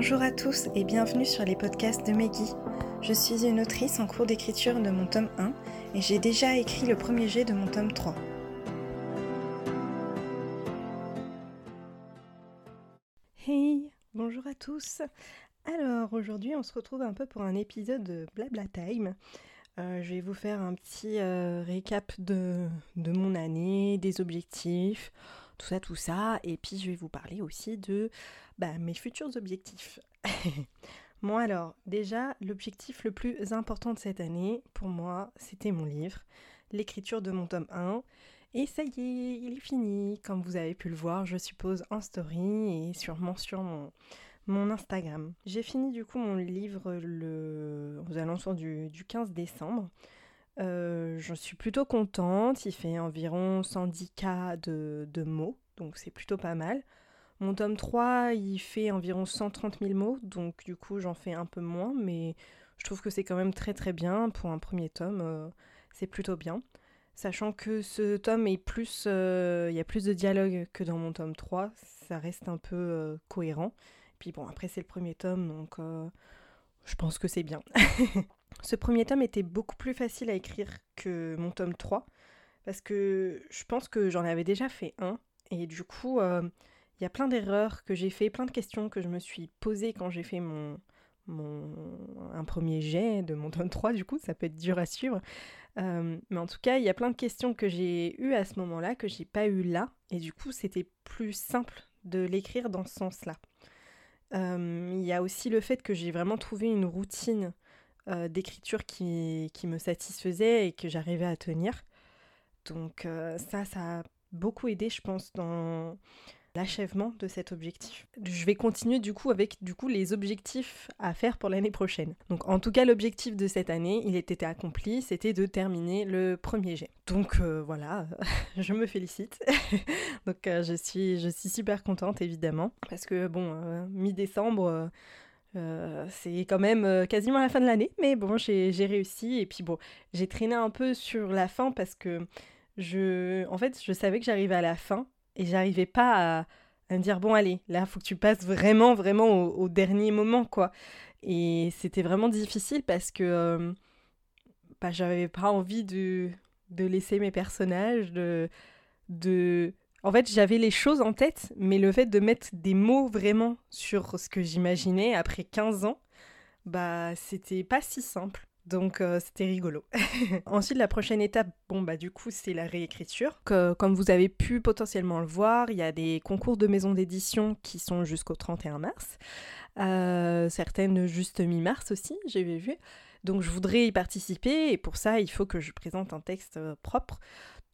Bonjour à tous et bienvenue sur les podcasts de Meggy. Je suis une autrice en cours d'écriture de mon tome 1 et j'ai déjà écrit le premier jet de mon tome 3. Hey, bonjour à tous. Alors aujourd'hui on se retrouve un peu pour un épisode de Blabla Time. Euh, je vais vous faire un petit euh, récap de, de mon année, des objectifs, tout ça, tout ça. Et puis je vais vous parler aussi de bah, mes futurs objectifs. bon alors, déjà, l'objectif le plus important de cette année, pour moi, c'était mon livre, l'écriture de mon tome 1. Et ça y est, il est fini, comme vous avez pu le voir, je suppose, en story et sûrement sur mon, Instagram. J'ai fini du coup mon livre le, aux alentours du, du 15 décembre. Euh, je suis plutôt contente, il fait environ 110k de, de mots, donc c'est plutôt pas mal. Mon tome 3, il fait environ 130 000 mots, donc du coup j'en fais un peu moins, mais je trouve que c'est quand même très très bien pour un premier tome, euh, c'est plutôt bien. Sachant que ce tome est plus. Euh, il y a plus de dialogue que dans mon tome 3, ça reste un peu euh, cohérent. Puis bon, après c'est le premier tome, donc je pense que c'est bien. ce premier tome était beaucoup plus facile à écrire que mon tome 3, parce que je pense que j'en avais déjà fait un, et du coup il y a plein d'erreurs que j'ai fait, plein de questions que je me suis posées quand j'ai fait mon, mon, un premier jet de mon tome 3, du coup, ça peut être dur à suivre. Euh, mais en tout cas, il y a plein de questions que j'ai eues à ce moment-là, que j'ai pas eues là, et du coup, c'était plus simple de l'écrire dans ce sens-là. Euh, il y a aussi le fait que j'ai vraiment trouvé une routine euh, d'écriture qui, qui, me satisfaisait et que j'arrivais à tenir. Donc ça, ça a beaucoup aidé, je pense, dans l'achèvement de cet objectif. Je vais continuer du coup avec du coup les objectifs à faire pour l'année prochaine. Donc en tout cas l'objectif de cette année, il était accompli, c'était de terminer le premier jet. Donc euh, voilà, je me félicite. Donc euh, je suis je suis super contente évidemment parce que bon euh, mi-décembre c'est quand même quasiment la fin de l'année, mais bon, j'ai réussi. Et puis bon, j'ai traîné un peu sur la fin parce que je, en fait, je savais que j'arrivais à la fin et j'arrivais pas à, me dire bon allez là faut que tu passes vraiment vraiment au, dernier moment quoi. Et c'était vraiment difficile parce que euh, bah, j'avais pas envie de, de laisser mes personnages de de en fait j'avais les choses en tête mais le fait de mettre des mots vraiment sur ce que j'imaginais après 15 ans bah c'était pas si simple donc euh, c'était rigolo. Ensuite, la prochaine étape, bon bah du coup, c'est la réécriture. Que, comme vous avez pu potentiellement le voir, il y a des concours de maisons d'édition qui sont jusqu'au 31 mars. Euh, certaines juste mi-mars aussi, j'avais vu. Donc je voudrais y participer et pour ça, il faut que je présente un texte euh, propre.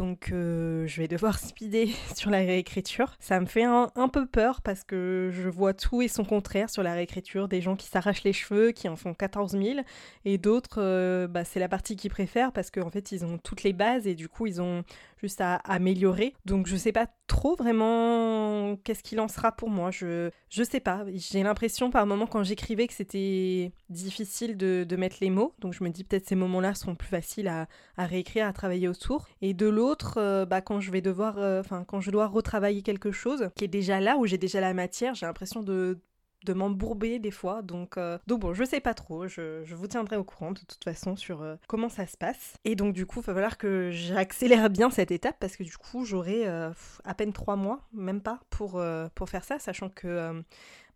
Donc euh, je vais devoir speeder sur la réécriture. Ça me fait un, peu peur parce que je vois tout et son contraire sur la réécriture. Des gens qui s'arrachent les cheveux, qui en font 14 000. Et d'autres, euh, bah, c'est la partie qu'ils préfèrent parce qu'en fait ils ont toutes les bases et du coup ils ont juste à améliorer. Donc je sais pas trop vraiment qu'est-ce qu'il en sera pour moi. Je, je sais pas. J'ai l'impression par moments quand j'écrivais que c'était difficile de, mettre les mots. Donc je me dis peut-être ces moments-là seront plus faciles à réécrire, à travailler autour. Et de l'autre, euh, bah, quand je vais devoir, euh, enfin quand je dois retravailler quelque chose qui est déjà là, où j'ai déjà la matière, j'ai l'impression de de m'embourber des fois. Donc, euh, donc bon, je sais pas trop. Je, je, vous tiendrai au courant de toute façon sur comment ça se passe. Et donc du coup, il va falloir que j'accélère bien cette étape parce que du coup, j'aurai à peine trois mois, même pas, pour, pour faire ça, sachant que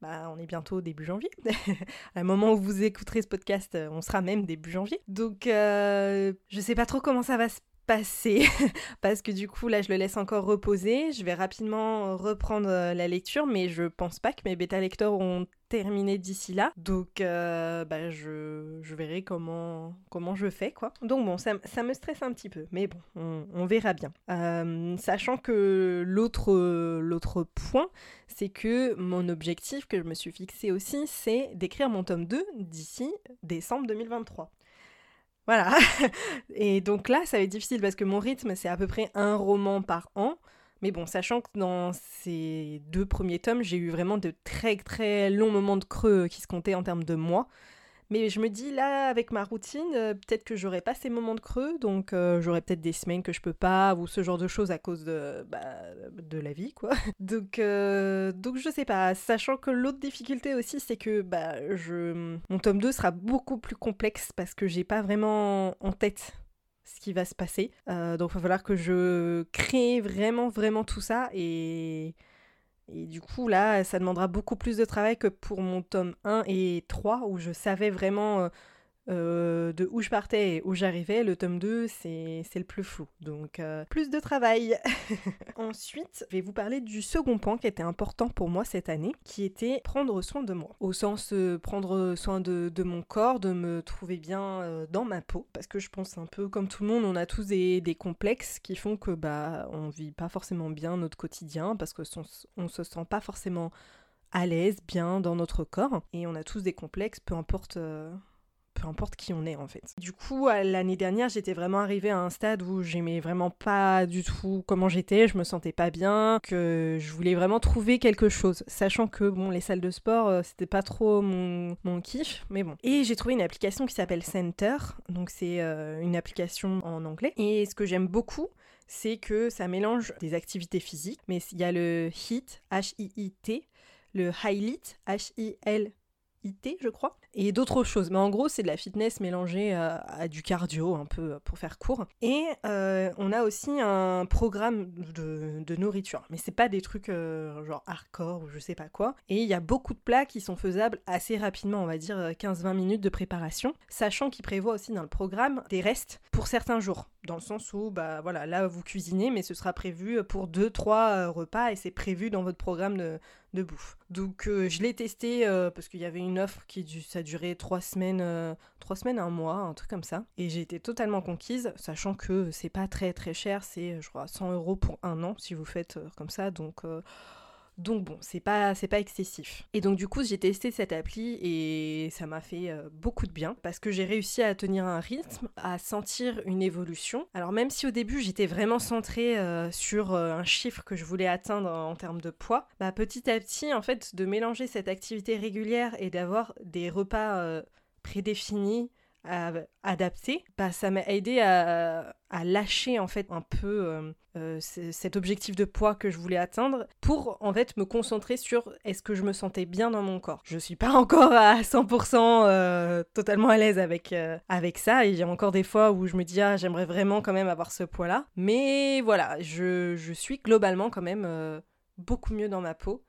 bah, on est bientôt début janvier. à un moment où vous écouterez ce podcast, on sera même début janvier. Donc, je sais pas trop comment ça va se passer parce que du coup là je le laisse encore reposer. Je vais rapidement reprendre euh, la lecture mais je pense pas que mes bêta lecteurs ont terminé d'ici là. Donc euh, bah, je, je, verrai comment, comment je fais quoi. Donc bon ça, ça me stresse un petit peu mais bon on, verra bien. Euh, sachant que l'autre l'autre point c'est que mon objectif que je me suis fixé aussi c'est d'écrire mon tome 2 d'ici décembre 2023. Voilà. Et donc là, ça va être difficile parce que mon rythme, c'est à peu près un roman par an. Mais bon, sachant que dans ces deux premiers tomes, j'ai eu vraiment de très très longs moments de creux qui se comptaient en termes de mois. Mais je me dis là, avec ma routine, peut-être que j'aurai pas ces moments de creux, donc j'aurai peut-être des semaines que je peux pas, ou ce genre de choses à cause de, bah, de la vie, quoi. donc, donc je sais pas, sachant que l'autre difficulté aussi, c'est que bah, je... mon tome 2 sera beaucoup plus complexe parce que j'ai pas vraiment en tête ce qui va se passer. Euh, donc il va falloir que je crée vraiment, vraiment tout ça. Et, et du coup, là, ça demandera beaucoup plus de travail que pour mon tome 1 et 3, où je savais vraiment euh, de où je partais et où j'arrivais, le tome 2, c'est le plus flou. Donc, euh, plus de travail. Ensuite, je vais vous parler du second point qui était important pour moi cette année, qui était prendre soin de moi. Au sens euh, prendre soin de, mon corps, de me trouver bien dans ma peau. Parce que je pense un peu comme tout le monde, on a tous des, complexes qui font que bah on vit pas forcément bien notre quotidien parce que on se sent pas forcément à l'aise, bien dans notre corps. Et on a tous des complexes, peu importe peu importe qui on est en fait. Du coup, l'année dernière, j'étais vraiment arrivée à un stade où j'aimais vraiment pas du tout comment j'étais, je me sentais pas bien, que je voulais vraiment trouver quelque chose, sachant que bon, les salles de sport, euh, c'était pas trop mon, kiff, mais bon. Et j'ai trouvé une application qui s'appelle Center, donc c'est euh, une application en anglais. Et ce que j'aime beaucoup, c'est que ça mélange des activités physiques, mais il y a le HIIT, H-I-I-T, le Highlight, H-I-L IT, je crois, et d'autres choses. Mais en gros, c'est de la fitness mélangée euh, à, du cardio, un peu pour faire court. Et euh, on a aussi un programme de, nourriture. Mais c'est pas des trucs euh, genre hardcore ou je sais pas quoi. Et il y a beaucoup de plats qui sont faisables assez rapidement, on va dire 15-20 minutes de préparation. Sachant qu'il prévoit aussi dans le programme des restes pour certains jours. Dans le sens où, bah voilà, là vous cuisinez, mais ce sera prévu pour 2-3 repas et c'est prévu dans votre programme de, de bouffe. Donc euh, je l'ai testé euh, parce qu'il y avait une offre qui ça durait trois semaines, euh, trois semaines, un mois, un truc comme ça. Et j'ai été totalement conquise, sachant que c'est pas très très cher, c'est je crois 100 euros pour un an si vous faites comme ça. Donc donc bon, c'est pas, c'est pas excessif. Et donc du coup, j'ai testé cette appli et ça m'a fait euh, beaucoup de bien parce que j'ai réussi à tenir un rythme, à sentir une évolution. Alors même si au début j'étais vraiment centrée euh, sur euh, un chiffre que je voulais atteindre en termes de poids, bah petit à petit, en fait, de mélanger cette activité régulière et d'avoir des repas prédéfinis, adapté, bah, ça m'a aidé à, lâcher en fait un peu euh, euh, cet objectif de poids que je voulais atteindre pour en fait me concentrer sur est-ce que je me sentais bien dans mon corps. Je suis pas encore à 100% euh, totalement à l'aise avec, avec ça. Il y a encore des fois où je me dis ah j'aimerais vraiment quand même avoir ce poids là mais voilà je, je suis globalement quand même beaucoup mieux dans ma peau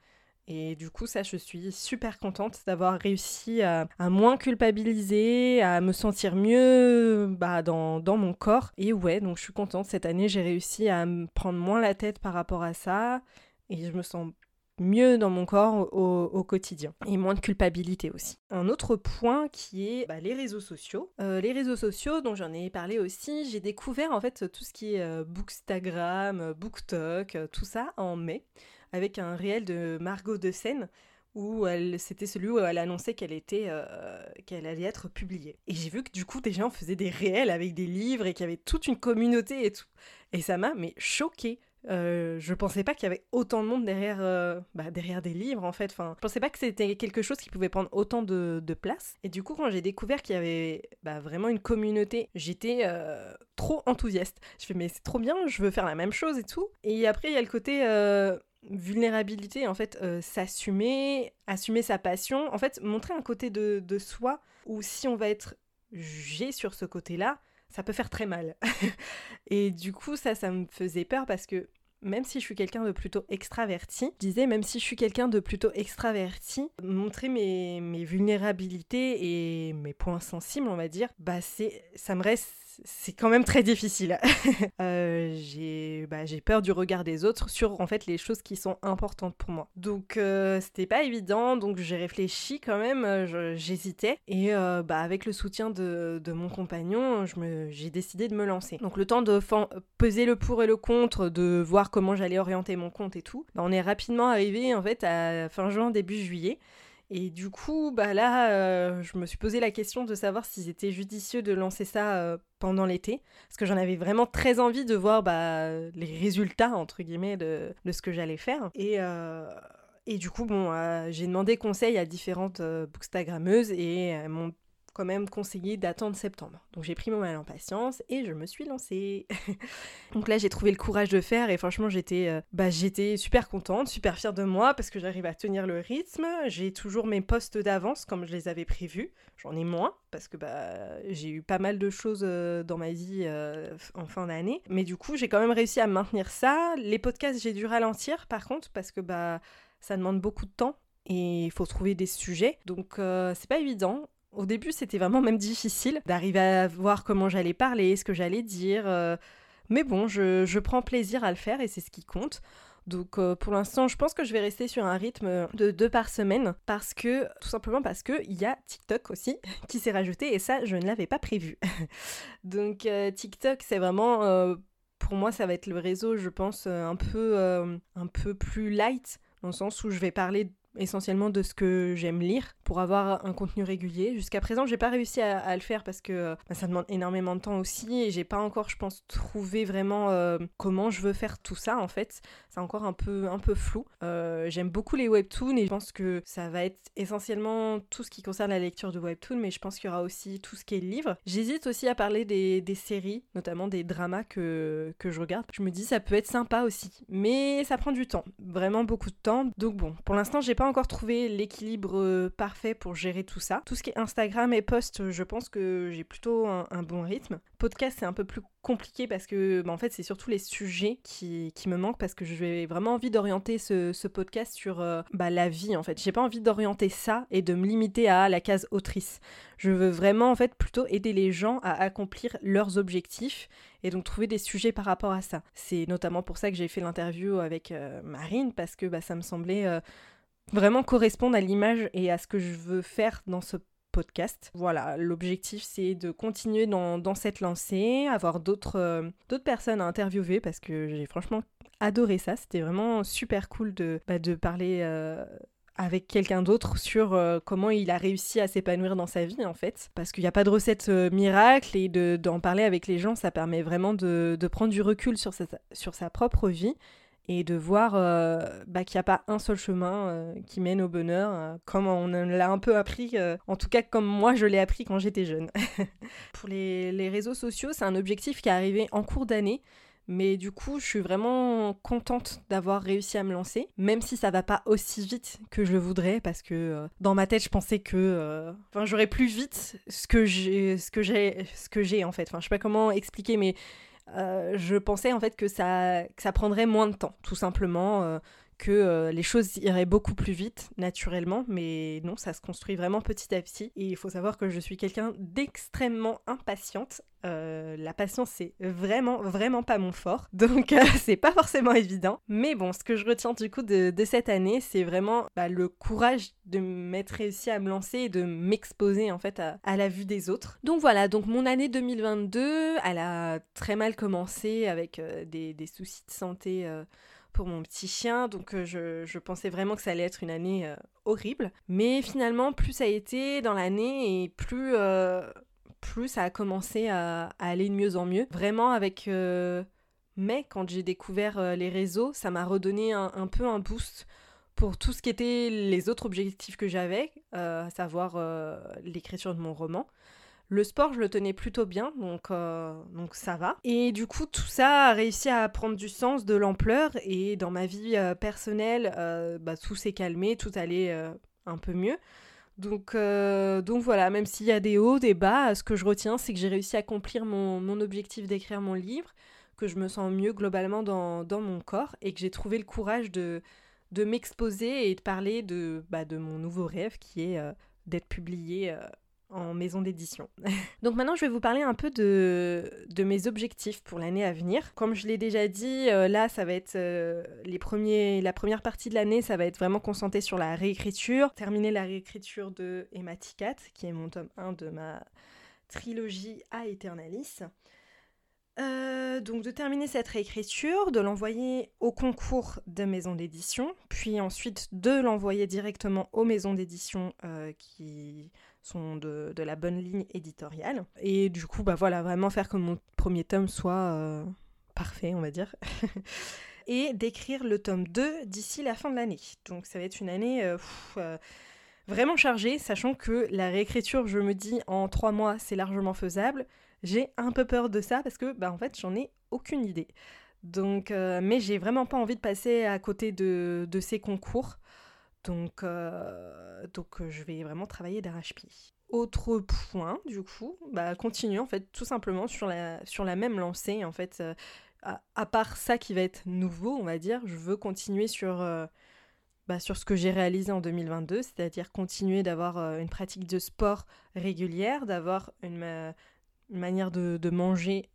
et du coup, ça, je suis super contente d'avoir réussi à, moins culpabiliser, à me sentir mieux bah, dans, mon corps. Et ouais, donc je suis contente. Cette année, j'ai réussi à prendre moins la tête par rapport à ça. Et je me sens mieux dans mon corps au, quotidien et moins de culpabilité aussi. Un autre point qui est bah, les réseaux sociaux. Euh, les réseaux sociaux dont j'en ai parlé aussi, j'ai découvert en fait tout ce qui est euh, Bookstagram, BookTok, euh, tout ça en mai avec un réel de Margot de Seine où c'était celui où elle annonçait qu'elle était, euh, qu'elle allait être publiée. Et j'ai vu que du coup des gens faisaient des réels avec des livres et qu'il y avait toute une communauté et tout. Et ça m'a mais choqué. Euh, je pensais pas qu'il y avait autant de monde derrière, euh, bah, derrière des livres en fait. Enfin, je pensais pas que c'était quelque chose qui pouvait prendre autant de, place. Et du coup, quand j'ai découvert qu'il y avait bah, vraiment une communauté, j'étais euh, trop enthousiaste. Je fais mais c'est trop bien, je veux faire la même chose et tout. Et après, il y a le côté vulnérabilité, en fait, euh, s'assumer, assumer sa passion, en fait, montrer un côté de, de soi où si on va être jugé sur ce côté-là, ça peut faire très mal. et du coup, ça, ça me faisait peur parce que même si je suis quelqu'un de plutôt extraverti, je disais, même si je suis quelqu'un de plutôt extraverti, montrer mes, mes vulnérabilités et mes points sensibles, on va dire, bah c'est, ça me reste c'est quand même très difficile. euh, bah, j'ai peur du regard des autres sur en fait les choses qui sont importantes pour moi. Donc euh, c'était pas évident, donc j'ai réfléchi quand même, euh, j'hésitais et euh, bah, avec le soutien de, de mon compagnon, j'ai décidé de me lancer. Donc le temps de peser le pour et le contre, de voir comment j'allais orienter mon compte et tout, bah, on est rapidement arrivé en fait à fin juin début juillet. Et du coup, bah là, euh, je me suis posé la question de savoir si c'était judicieux de lancer ça euh, pendant l'été, parce que j'en avais vraiment très envie de voir bah, les résultats, entre guillemets, de, de ce que j'allais faire. Et, euh, et du coup, bon, j'ai demandé conseil à différentes bookstagrammeuses et elles m'ont quand même conseillé d'attendre septembre. Donc j'ai pris mon mal en patience et je me suis lancée. Donc là j'ai trouvé le courage de faire et franchement j'étais euh, bah, j'étais super contente, super fière de moi parce que j'arrive à tenir le rythme. J'ai toujours mes postes d'avance comme je les avais prévus. J'en ai moins parce que bah, j'ai eu pas mal de choses euh, dans ma vie euh, en fin d'année. Mais du coup j'ai quand même réussi à maintenir ça. Les podcasts j'ai dû ralentir par contre parce que bah ça demande beaucoup de temps et il faut trouver des sujets. Donc c'est pas évident. Au début, c'était vraiment même difficile d'arriver à voir comment j'allais parler, ce que j'allais dire. Euh, mais bon, je, prends plaisir à le faire et c'est ce qui compte. Donc euh, pour l'instant, je pense que je vais rester sur un rythme de deux par semaine parce que tout simplement parce que il y a TikTok aussi qui s'est rajouté et ça je ne l'avais pas prévu. Donc TikTok c'est vraiment pour moi ça va être le réseau je pense un peu un peu plus light dans le sens où je vais parler essentiellement de ce que j'aime lire pour avoir un contenu régulier. Jusqu'à présent, j'ai pas réussi à, le faire parce que bah, ça demande énormément de temps aussi et j'ai pas encore, je pense, trouvé vraiment euh, comment je veux faire tout ça en fait. C'est encore un peu, un peu flou. Euh, j'aime beaucoup les webtoons et je pense que ça va être essentiellement tout ce qui concerne la lecture de webtoons, mais je pense qu'il y aura aussi tout ce qui est livre. J'hésite aussi à parler des, des, séries, notamment des dramas que, que je regarde. Je me dis ça peut être sympa aussi, mais ça prend du temps, vraiment beaucoup de temps. Donc bon, pour l'instant, j'ai pas encore trouvé l'équilibre euh, parfait pour gérer tout ça. Tout ce qui est Instagram et post, je pense que j'ai plutôt un, bon rythme. Podcast, c'est un peu plus compliqué parce que bah, en fait c'est surtout les sujets qui, me manquent parce que j'ai vraiment envie d'orienter ce, podcast sur euh, bah, la vie en fait. J'ai pas envie d'orienter ça et de me limiter à la case autrice. Je veux vraiment en fait plutôt aider les gens à accomplir leurs objectifs et donc trouver des sujets par rapport à ça. C'est notamment pour ça que j'ai fait l'interview avec euh, Marine parce que bah, ça me semblait vraiment correspondre à l'image et à ce que je veux faire dans ce podcast. Voilà, l'objectif c'est de continuer dans, dans, cette lancée, avoir d'autres euh, personnes à interviewer parce que j'ai franchement adoré ça. C'était vraiment super cool de, bah, de parler euh, avec quelqu'un d'autre sur euh, comment il a réussi à s'épanouir dans sa vie en fait. Parce qu'il n'y a pas de recette miracle et d'en parler avec les gens, ça permet vraiment de, de prendre du recul sur sa, sur sa propre vie et de voir euh, bah, qu'il n'y a pas un seul chemin euh, qui mène au bonheur, euh, comme on l'a un peu appris, en tout cas comme moi je l'ai appris quand j'étais jeune. Pour les, les, réseaux sociaux, c'est un objectif qui est arrivé en cours d'année. Mais du coup, je suis vraiment contente d'avoir réussi à me lancer, même si ça va pas aussi vite que je voudrais, parce que dans ma tête, je pensais que, enfin, j'aurais plus vite ce que j'ai, ce que j'ai, ce que j'ai en fait. Enfin, je sais pas comment expliquer, mais euh, je pensais en fait que ça, ça prendrait moins de temps, tout simplement, euh, que euh, les choses iraient beaucoup plus vite, naturellement, mais non, ça se construit vraiment petit à petit. Et il faut savoir que je suis quelqu'un d'extrêmement impatiente. Euh, la patience, c'est vraiment, vraiment pas mon fort, donc euh, c'est pas forcément évident. Mais bon, ce que je retiens du coup de, cette année, c'est vraiment bah, le courage de m'être réussi à me lancer et de m'exposer en fait à, la vue des autres. Donc voilà, donc mon année 2022, elle a très mal commencé avec des, des, soucis de santé pour mon petit chien, donc euh, je, pensais vraiment que ça allait être une année euh, horrible. Mais finalement, plus ça a été dans l'année et plus, euh, plus ça a commencé à, aller de mieux en mieux. Vraiment avec... mais quand j'ai découvert les réseaux, ça m'a redonné un, peu un boost pour tout ce qui était les autres objectifs que j'avais, à savoir l'écriture de mon roman. Le sport, je le tenais plutôt bien, donc, euh, ça va. Et du coup, tout ça a réussi à prendre du sens, de l'ampleur, et dans ma vie euh, personnelle, euh, bah, tout s'est calmé, tout allait un peu mieux. Donc, donc voilà, même s'il y a des hauts, des bas, ce que je retiens, c'est que j'ai réussi à accomplir mon, objectif d'écrire mon livre, que je me sens mieux globalement dans, mon corps, et que j'ai trouvé le courage de, de m'exposer et de parler de, bah, de mon nouveau rêve qui est d'être publié en maison d'édition. Donc maintenant, je vais vous parler un peu de, mes objectifs pour l'année à venir. Comme je l'ai déjà dit, euh, là, ça va être euh, les premiers, la première partie de l'année, ça va être vraiment concentré sur la réécriture. Terminer la réécriture de Ematicat, qui est mon tome 1 de ma trilogie à Eternalis. Euh, donc de terminer cette réécriture, de l'envoyer au concours de maison d'édition, puis ensuite de l'envoyer directement aux maisons d'édition qui sont de, la bonne ligne éditoriale. Et du coup, bah voilà, vraiment faire que mon premier tome soit euh, parfait, on va dire. et d'écrire le tome 2 d'ici la fin de l'année. Donc ça va être une année euh, euh, vraiment chargé, sachant que la réécriture, je me dis, en trois mois, c'est largement faisable. J'ai un peu peur de ça parce que, bah, en fait, j'en ai aucune idée. Donc, mais j'ai vraiment pas envie de passer à côté de, ces concours. Donc, euh, donc, je vais vraiment travailler d'arrache-pied. Autre point, du coup, bah, continuer en fait tout simplement sur la, sur la même lancée. En fait, euh, à, part ça qui va être nouveau, on va dire, je veux continuer sur, euh, bah, sur ce que j'ai réalisé en 2022, c'est-à-dire continuer d'avoir euh, une pratique de sport régulière, d'avoir une, manière de, de manger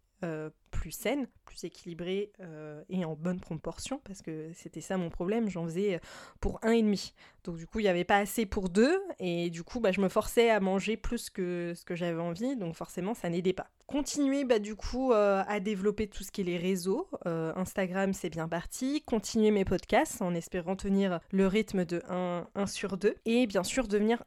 plus saine, plus équilibrée euh, et en bonne proportion, parce que c'était ça mon problème, j'en faisais euh, pour un et demi. Donc du coup, il n'y avait pas assez pour deux, et du coup, bah, je me forçais à manger plus que ce que j'avais envie, donc forcément, ça n'aidait pas. Continuer bah, du coup euh, à développer tout ce qui est les réseaux. Instagram, c'est bien parti. Continuer mes podcasts en espérant tenir le rythme de 1, 1 sur 2. Et bien sûr, devenir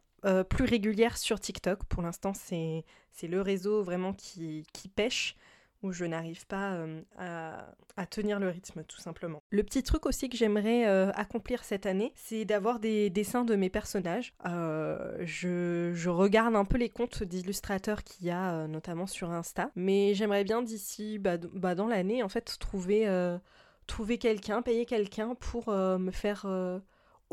plus régulière sur TikTok. Pour l'instant, c'est le réseau vraiment qui, qui pêche où je n'arrive pas euh, à, tenir le rythme tout simplement. Le petit truc aussi que j'aimerais euh, accomplir cette année, c'est d'avoir des dessins de mes personnages. Euh, je, regarde un peu les comptes d'illustrateurs qu'il y a notamment sur Insta, mais j'aimerais bien d'ici bah, bah, dans l'année en fait trouver, trouver quelqu'un, payer quelqu'un pour me faire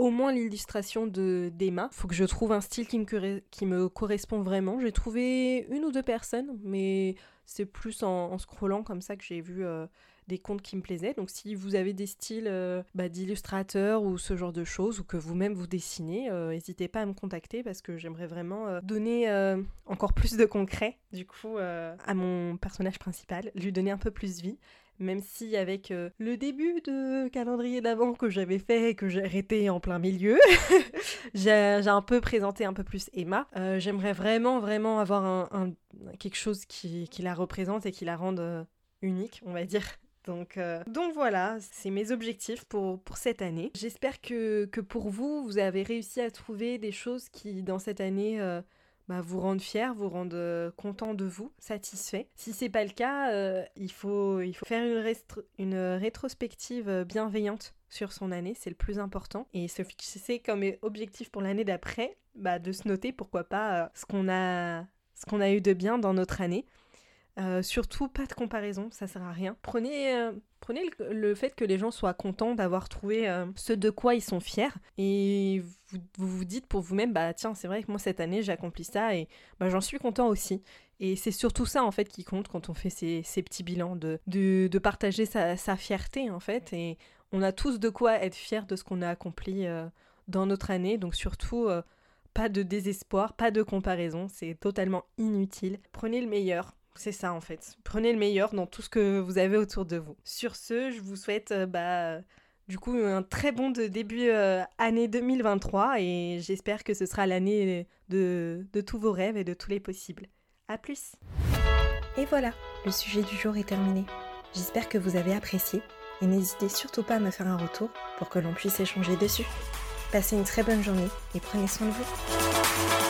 au moins l'illustration de d'Emma. Faut que je trouve un style qui me, qui me correspond vraiment. J'ai trouvé une ou deux personnes, mais c'est plus en, scrollant comme ça que j'ai vu euh, des comptes qui me plaisaient. Donc si vous avez des styles euh, bah, d'illustrateurs ou ce genre de choses, ou que vous-même vous dessinez, euh, n'hésitez pas à me contacter parce que j'aimerais vraiment donner encore plus de concret, du coup, à mon personnage principal, lui donner un peu plus vie. Même si avec le début de calendrier d'avant que j'avais fait et que j'ai arrêté en plein milieu, j'ai un peu présenté un peu plus Emma. J'aimerais vraiment, vraiment avoir un, quelque chose qui, la représente et qui la rende unique, on va dire. Donc, donc voilà, c'est mes objectifs pour, pour cette année. J'espère que, que, pour vous, vous avez réussi à trouver des choses qui, dans cette année, bah, vous rendre fier, vous rendre euh, content de vous, satisfait. Si c'est pas le cas, euh, il, faut, il faut faire une, une rétrospective euh, bienveillante sur son année, c'est le plus important. Et se fixer comme objectif pour l'année d'après, bah, de se noter pourquoi pas ce qu'on a, ce qu'on a eu de bien dans notre année. Surtout pas de comparaison, ça sert à rien. Prenez, prenez le, fait que les gens soient contents d'avoir trouvé ce de quoi ils sont fiers et vous, vous, dites pour vous-même, bah tiens, c'est vrai que moi cette année j'ai accompli ça et bah, j'en suis content aussi. Et c'est surtout ça en fait qui compte quand on fait ces, petits bilans, de, de, partager sa, fierté en fait. Et on a tous de quoi être fiers de ce qu'on a accompli euh, dans notre année. Donc surtout, euh, pas de désespoir, pas de comparaison, c'est totalement inutile. Prenez le meilleur. C'est ça en fait. Prenez le meilleur dans tout ce que vous avez autour de vous. Sur ce, je vous souhaite euh, bah, du coup, un très bon début euh, année 2023 et j'espère que ce sera l'année de, de tous vos rêves et de tous les possibles. A plus Et voilà, le sujet du jour est terminé. J'espère que vous avez apprécié et n'hésitez surtout pas à me faire un retour pour que l'on puisse échanger dessus. Passez une très bonne journée et prenez soin de vous.